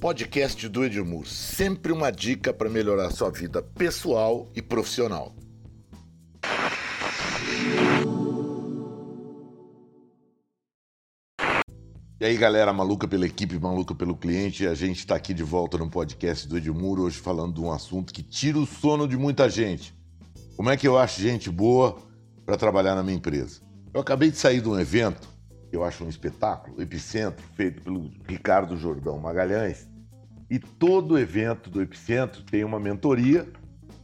podcast do Edmur, sempre uma dica para melhorar sua vida pessoal e profissional. E aí, galera maluca pela equipe, maluca pelo cliente, a gente está aqui de volta no podcast do Edmur, hoje falando de um assunto que tira o sono de muita gente. Como é que eu acho gente boa para trabalhar na minha empresa? Eu acabei de sair de um evento, eu acho um espetáculo, Epicentro, feito pelo Ricardo Jordão Magalhães, e todo evento do Epicentro tem uma mentoria,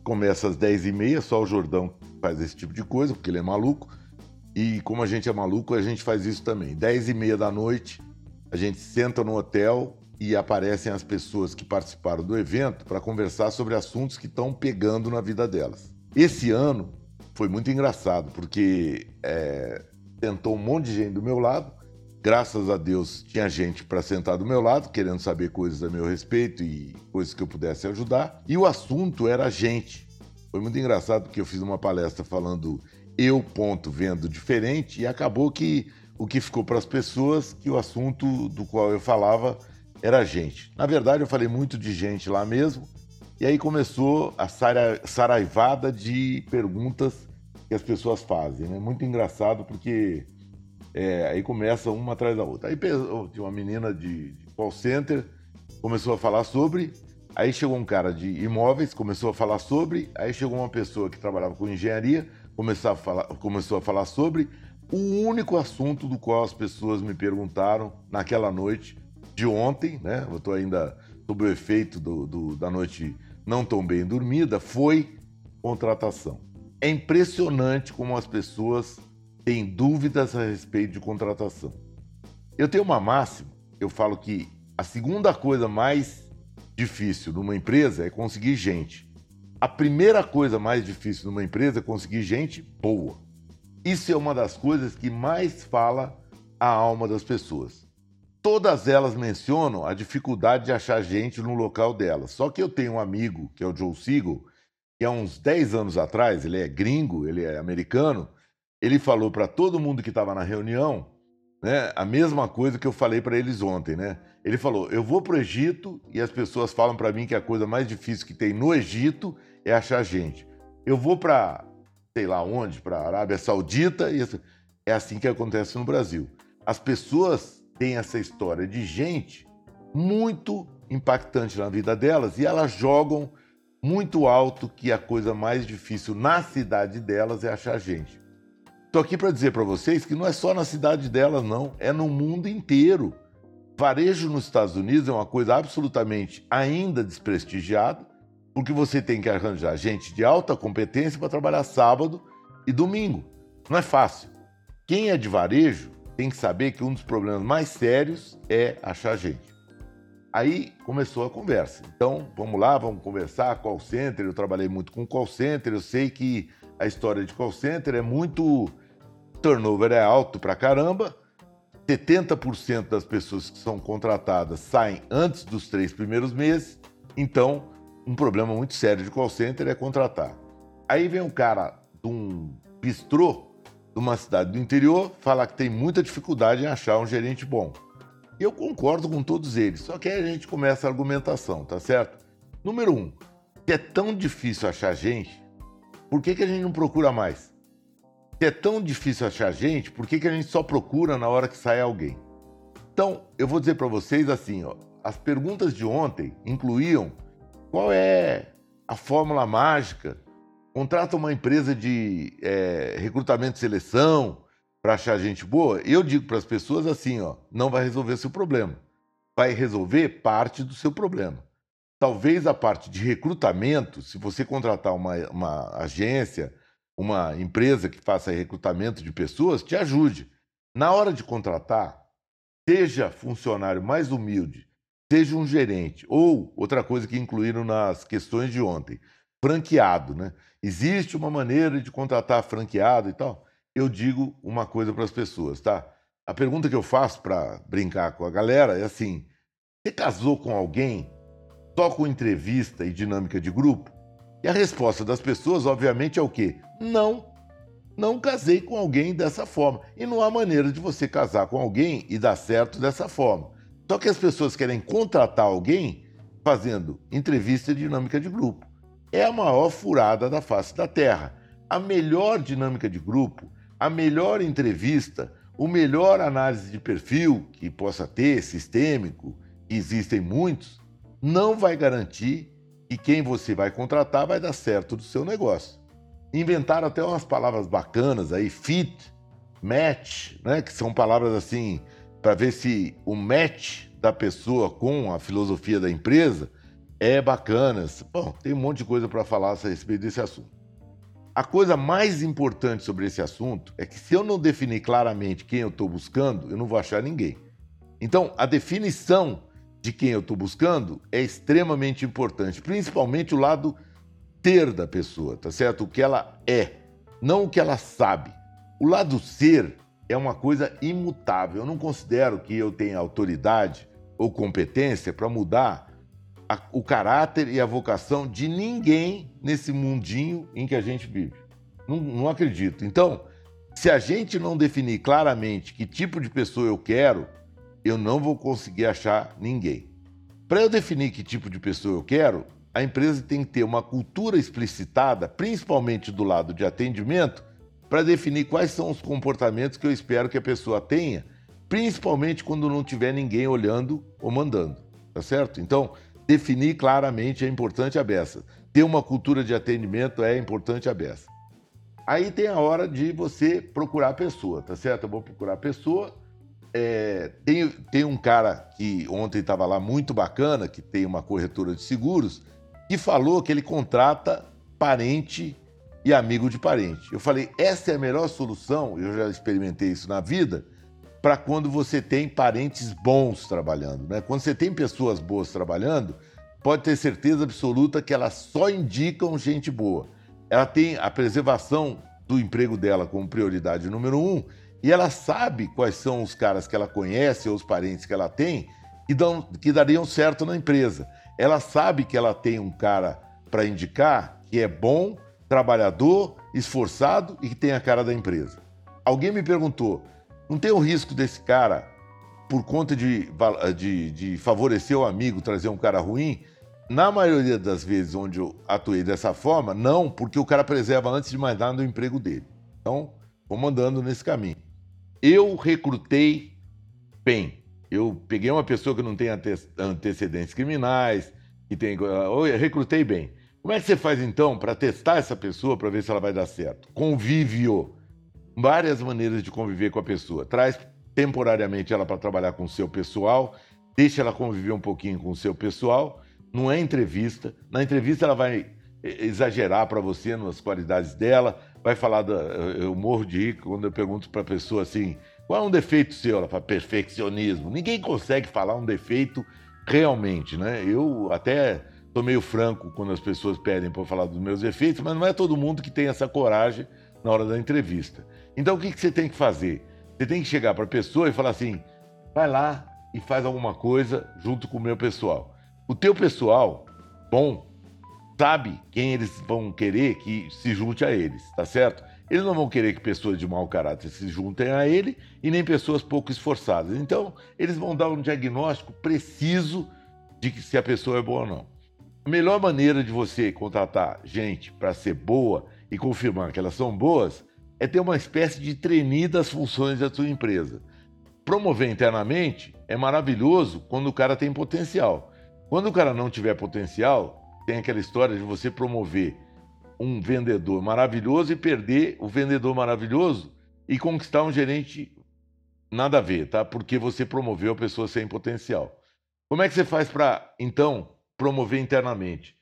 começa às 10h30, só o Jordão faz esse tipo de coisa, porque ele é maluco, e como a gente é maluco, a gente faz isso também. 10h30 da noite, a gente senta no hotel e aparecem as pessoas que participaram do evento para conversar sobre assuntos que estão pegando na vida delas. Esse ano foi muito engraçado, porque é, tentou um monte de gente do meu lado. Graças a Deus tinha gente para sentar do meu lado, querendo saber coisas a meu respeito e coisas que eu pudesse ajudar. E o assunto era gente. Foi muito engraçado porque eu fiz uma palestra falando eu ponto vendo diferente e acabou que o que ficou para as pessoas que o assunto do qual eu falava era gente. Na verdade, eu falei muito de gente lá mesmo, e aí começou a saraivada de perguntas que as pessoas fazem. Né? Muito engraçado porque é, aí começa uma atrás da outra. Aí tinha uma menina de, de call center, começou a falar sobre, aí chegou um cara de imóveis, começou a falar sobre, aí chegou uma pessoa que trabalhava com engenharia, começou a falar, começou a falar sobre, o único assunto do qual as pessoas me perguntaram naquela noite de ontem, né? Eu estou ainda sob o efeito do, do, da noite não tão bem dormida, foi contratação. É impressionante como as pessoas têm dúvidas a respeito de contratação. Eu tenho uma máxima, eu falo que a segunda coisa mais difícil numa empresa é conseguir gente. A primeira coisa mais difícil numa empresa é conseguir gente boa. Isso é uma das coisas que mais fala a alma das pessoas. Todas elas mencionam a dificuldade de achar gente no local delas. Só que eu tenho um amigo, que é o Joe Siegel, que há uns 10 anos atrás, ele é gringo, ele é americano, ele falou para todo mundo que estava na reunião né, a mesma coisa que eu falei para eles ontem. Né? Ele falou: Eu vou para o Egito e as pessoas falam para mim que a coisa mais difícil que tem no Egito é achar gente. Eu vou para sei lá onde, para Arábia Saudita, e é assim que acontece no Brasil. As pessoas têm essa história de gente muito impactante na vida delas e elas jogam muito alto que a coisa mais difícil na cidade delas é achar gente. Estou aqui para dizer para vocês que não é só na cidade delas, não, é no mundo inteiro. Varejo nos Estados Unidos é uma coisa absolutamente ainda desprestigiada porque você tem que arranjar gente de alta competência para trabalhar sábado e domingo. Não é fácil. Quem é de varejo tem que saber que um dos problemas mais sérios é achar gente. Aí começou a conversa. Então, vamos lá, vamos conversar. Call center, eu trabalhei muito com call center, eu sei que a história de call center é muito. Turnover é alto pra caramba. 70% das pessoas que são contratadas saem antes dos três primeiros meses. Então, um problema muito sério de call center é contratar. Aí vem um cara de um bistrô de uma cidade do interior falar que tem muita dificuldade em achar um gerente bom. E eu concordo com todos eles, só que aí a gente começa a argumentação, tá certo? Número um, se é tão difícil achar gente, por que, que a gente não procura mais? Se é tão difícil achar gente, por que, que a gente só procura na hora que sai alguém? Então, eu vou dizer para vocês assim, ó, as perguntas de ontem incluíam qual é a fórmula mágica? Contrata uma empresa de é, recrutamento e seleção para achar gente boa? Eu digo para as pessoas assim: ó, não vai resolver seu problema. Vai resolver parte do seu problema. Talvez a parte de recrutamento, se você contratar uma, uma agência, uma empresa que faça recrutamento de pessoas, te ajude. Na hora de contratar, seja funcionário mais humilde, seja um gerente. Ou, outra coisa que incluíram nas questões de ontem, franqueado. Né? Existe uma maneira de contratar franqueado e tal? Eu digo uma coisa para as pessoas, tá? A pergunta que eu faço para brincar com a galera é assim: você casou com alguém só com entrevista e dinâmica de grupo? E a resposta das pessoas, obviamente, é o quê? Não. Não casei com alguém dessa forma. E não há maneira de você casar com alguém e dar certo dessa forma. Só que as pessoas querem contratar alguém fazendo entrevista dinâmica de grupo. É a maior furada da face da Terra. A melhor dinâmica de grupo, a melhor entrevista, o melhor análise de perfil que possa ter, sistêmico, existem muitos, não vai garantir que quem você vai contratar vai dar certo do seu negócio. Inventaram até umas palavras bacanas aí, fit, match, né, que são palavras assim para ver se o match da pessoa com a filosofia da empresa é bacana. Bom, tem um monte de coisa para falar a respeito desse assunto. A coisa mais importante sobre esse assunto é que se eu não definir claramente quem eu estou buscando, eu não vou achar ninguém. Então, a definição de quem eu estou buscando é extremamente importante, principalmente o lado ter da pessoa, tá certo? O que ela é, não o que ela sabe. O lado ser é uma coisa imutável. Eu não considero que eu tenha autoridade ou competência para mudar a, o caráter e a vocação de ninguém nesse mundinho em que a gente vive. Não, não acredito. Então, se a gente não definir claramente que tipo de pessoa eu quero, eu não vou conseguir achar ninguém. Para eu definir que tipo de pessoa eu quero, a empresa tem que ter uma cultura explicitada, principalmente do lado de atendimento, para definir quais são os comportamentos que eu espero que a pessoa tenha, principalmente quando não tiver ninguém olhando ou mandando, tá certo? Então, definir claramente é importante a beça. Ter uma cultura de atendimento é importante a beça. Aí tem a hora de você procurar a pessoa, tá certo? Eu vou procurar a pessoa. É, tem, tem um cara que ontem estava lá muito bacana, que tem uma corretora de seguros, que falou que ele contrata parente e amigo de parente. Eu falei, essa é a melhor solução, eu já experimentei isso na vida, para quando você tem parentes bons trabalhando. Né? Quando você tem pessoas boas trabalhando, pode ter certeza absoluta que elas só indicam gente boa. Ela tem a preservação do emprego dela como prioridade número um e ela sabe quais são os caras que ela conhece ou os parentes que ela tem que, dão, que dariam certo na empresa. Ela sabe que ela tem um cara para indicar que é bom trabalhador, esforçado e que tem a cara da empresa. Alguém me perguntou: não tem o risco desse cara, por conta de, de, de favorecer o amigo, trazer um cara ruim? Na maioria das vezes onde eu atuei dessa forma, não, porque o cara preserva antes de mais nada o emprego dele. Então, vamos andando nesse caminho. Eu recrutei bem. Eu peguei uma pessoa que não tem antecedentes criminais, que tem. Eu recrutei bem. Como é que você faz então para testar essa pessoa para ver se ela vai dar certo? Convívio. Várias maneiras de conviver com a pessoa. Traz temporariamente ela para trabalhar com o seu pessoal, deixa ela conviver um pouquinho com o seu pessoal. Não é entrevista. Na entrevista ela vai exagerar para você nas qualidades dela, vai falar da. Eu morro de rir quando eu pergunto para a pessoa assim: qual é um defeito seu? Ela fala perfeccionismo. Ninguém consegue falar um defeito realmente, né? Eu até Sou meio franco quando as pessoas pedem para falar dos meus efeitos, mas não é todo mundo que tem essa coragem na hora da entrevista. Então o que, que você tem que fazer? Você tem que chegar para a pessoa e falar assim: vai lá e faz alguma coisa junto com o meu pessoal. O teu pessoal, bom, sabe quem eles vão querer que se junte a eles, tá certo? Eles não vão querer que pessoas de mau caráter se juntem a ele e nem pessoas pouco esforçadas. Então, eles vão dar um diagnóstico preciso de que se a pessoa é boa ou não. A melhor maneira de você contratar gente para ser boa e confirmar que elas são boas é ter uma espécie de treininho das funções da sua empresa. Promover internamente é maravilhoso quando o cara tem potencial. Quando o cara não tiver potencial, tem aquela história de você promover um vendedor maravilhoso e perder o vendedor maravilhoso e conquistar um gerente nada a ver, tá? Porque você promoveu a pessoa sem potencial. Como é que você faz para, então, promover internamente.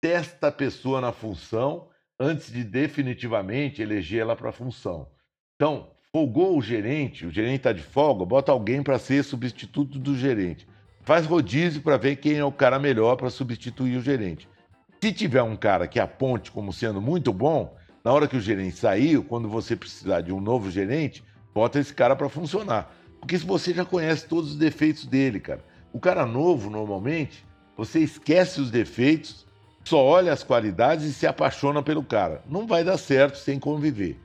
Testa a pessoa na função antes de definitivamente eleger ela para a função. Então, folgou o gerente, o gerente está de folga, bota alguém para ser substituto do gerente. Faz rodízio para ver quem é o cara melhor para substituir o gerente. Se tiver um cara que aponte como sendo muito bom, na hora que o gerente saiu, quando você precisar de um novo gerente, bota esse cara para funcionar. Porque se você já conhece todos os defeitos dele, cara. O cara novo, normalmente, você esquece os defeitos, só olha as qualidades e se apaixona pelo cara. Não vai dar certo sem conviver.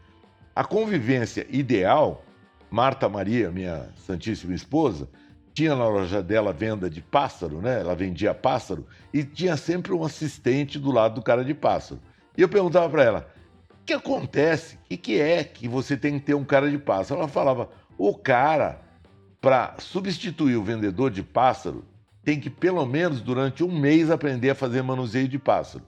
A convivência ideal, Marta Maria, minha santíssima esposa, tinha na loja dela venda de pássaro, né? Ela vendia pássaro e tinha sempre um assistente do lado do cara de pássaro. E eu perguntava para ela: "O que acontece? O que, é que você tem que ter um cara de pássaro?" Ela falava: "O cara para substituir o vendedor de pássaro tem que pelo menos durante um mês aprender a fazer manuseio de pássaro.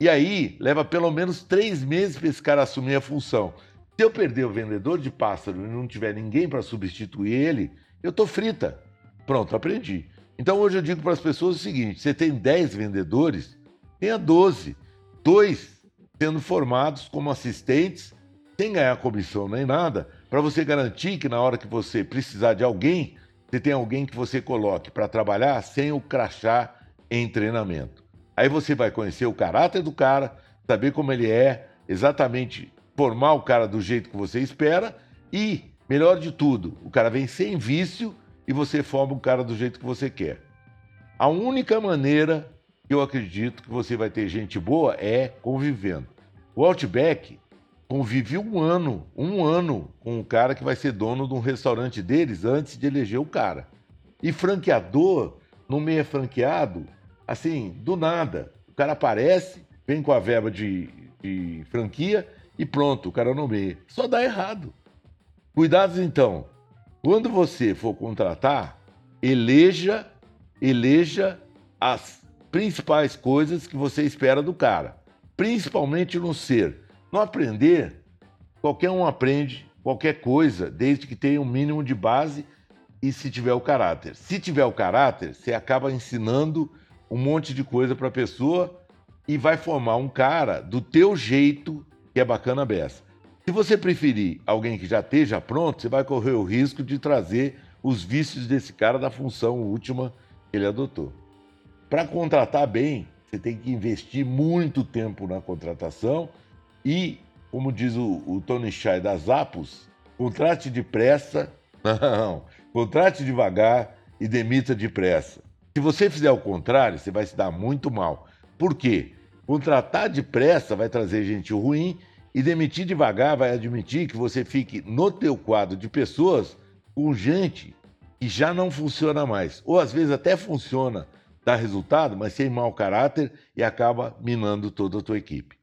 E aí leva pelo menos três meses para esse cara assumir a função. Se eu perder o vendedor de pássaro e não tiver ninguém para substituir ele, eu tô frita. Pronto, aprendi. Então hoje eu digo para as pessoas o seguinte: você tem 10 vendedores, tenha 12. Dois sendo formados como assistentes, sem ganhar comissão nem nada, para você garantir que na hora que você precisar de alguém, você tem alguém que você coloque para trabalhar sem o crachá em treinamento. Aí você vai conhecer o caráter do cara, saber como ele é, exatamente formar o cara do jeito que você espera e Melhor de tudo, o cara vem sem vício e você forma o cara do jeito que você quer. A única maneira que eu acredito que você vai ter gente boa é convivendo. O Outback convive um ano, um ano com o cara que vai ser dono de um restaurante deles antes de eleger o cara. E franqueador não meio franqueado, assim, do nada. O cara aparece, vem com a verba de, de franquia e pronto, o cara nomeia. Só dá errado. Cuidados então. Quando você for contratar, eleja, eleja as principais coisas que você espera do cara, principalmente no ser. No aprender, qualquer um aprende qualquer coisa, desde que tenha um mínimo de base e se tiver o caráter. Se tiver o caráter, você acaba ensinando um monte de coisa para a pessoa e vai formar um cara do teu jeito que é bacana beça. Se você preferir alguém que já esteja pronto, você vai correr o risco de trazer os vícios desse cara da função última que ele adotou. Para contratar bem, você tem que investir muito tempo na contratação e, como diz o, o Tony Shai das Apos, contrate depressa, não, contrate devagar e demita depressa. Se você fizer o contrário, você vai se dar muito mal. Por quê? Contratar depressa vai trazer gente ruim e demitir devagar vai admitir que você fique no teu quadro de pessoas com gente que já não funciona mais. Ou às vezes até funciona, dá resultado, mas sem mau caráter e acaba minando toda a tua equipe.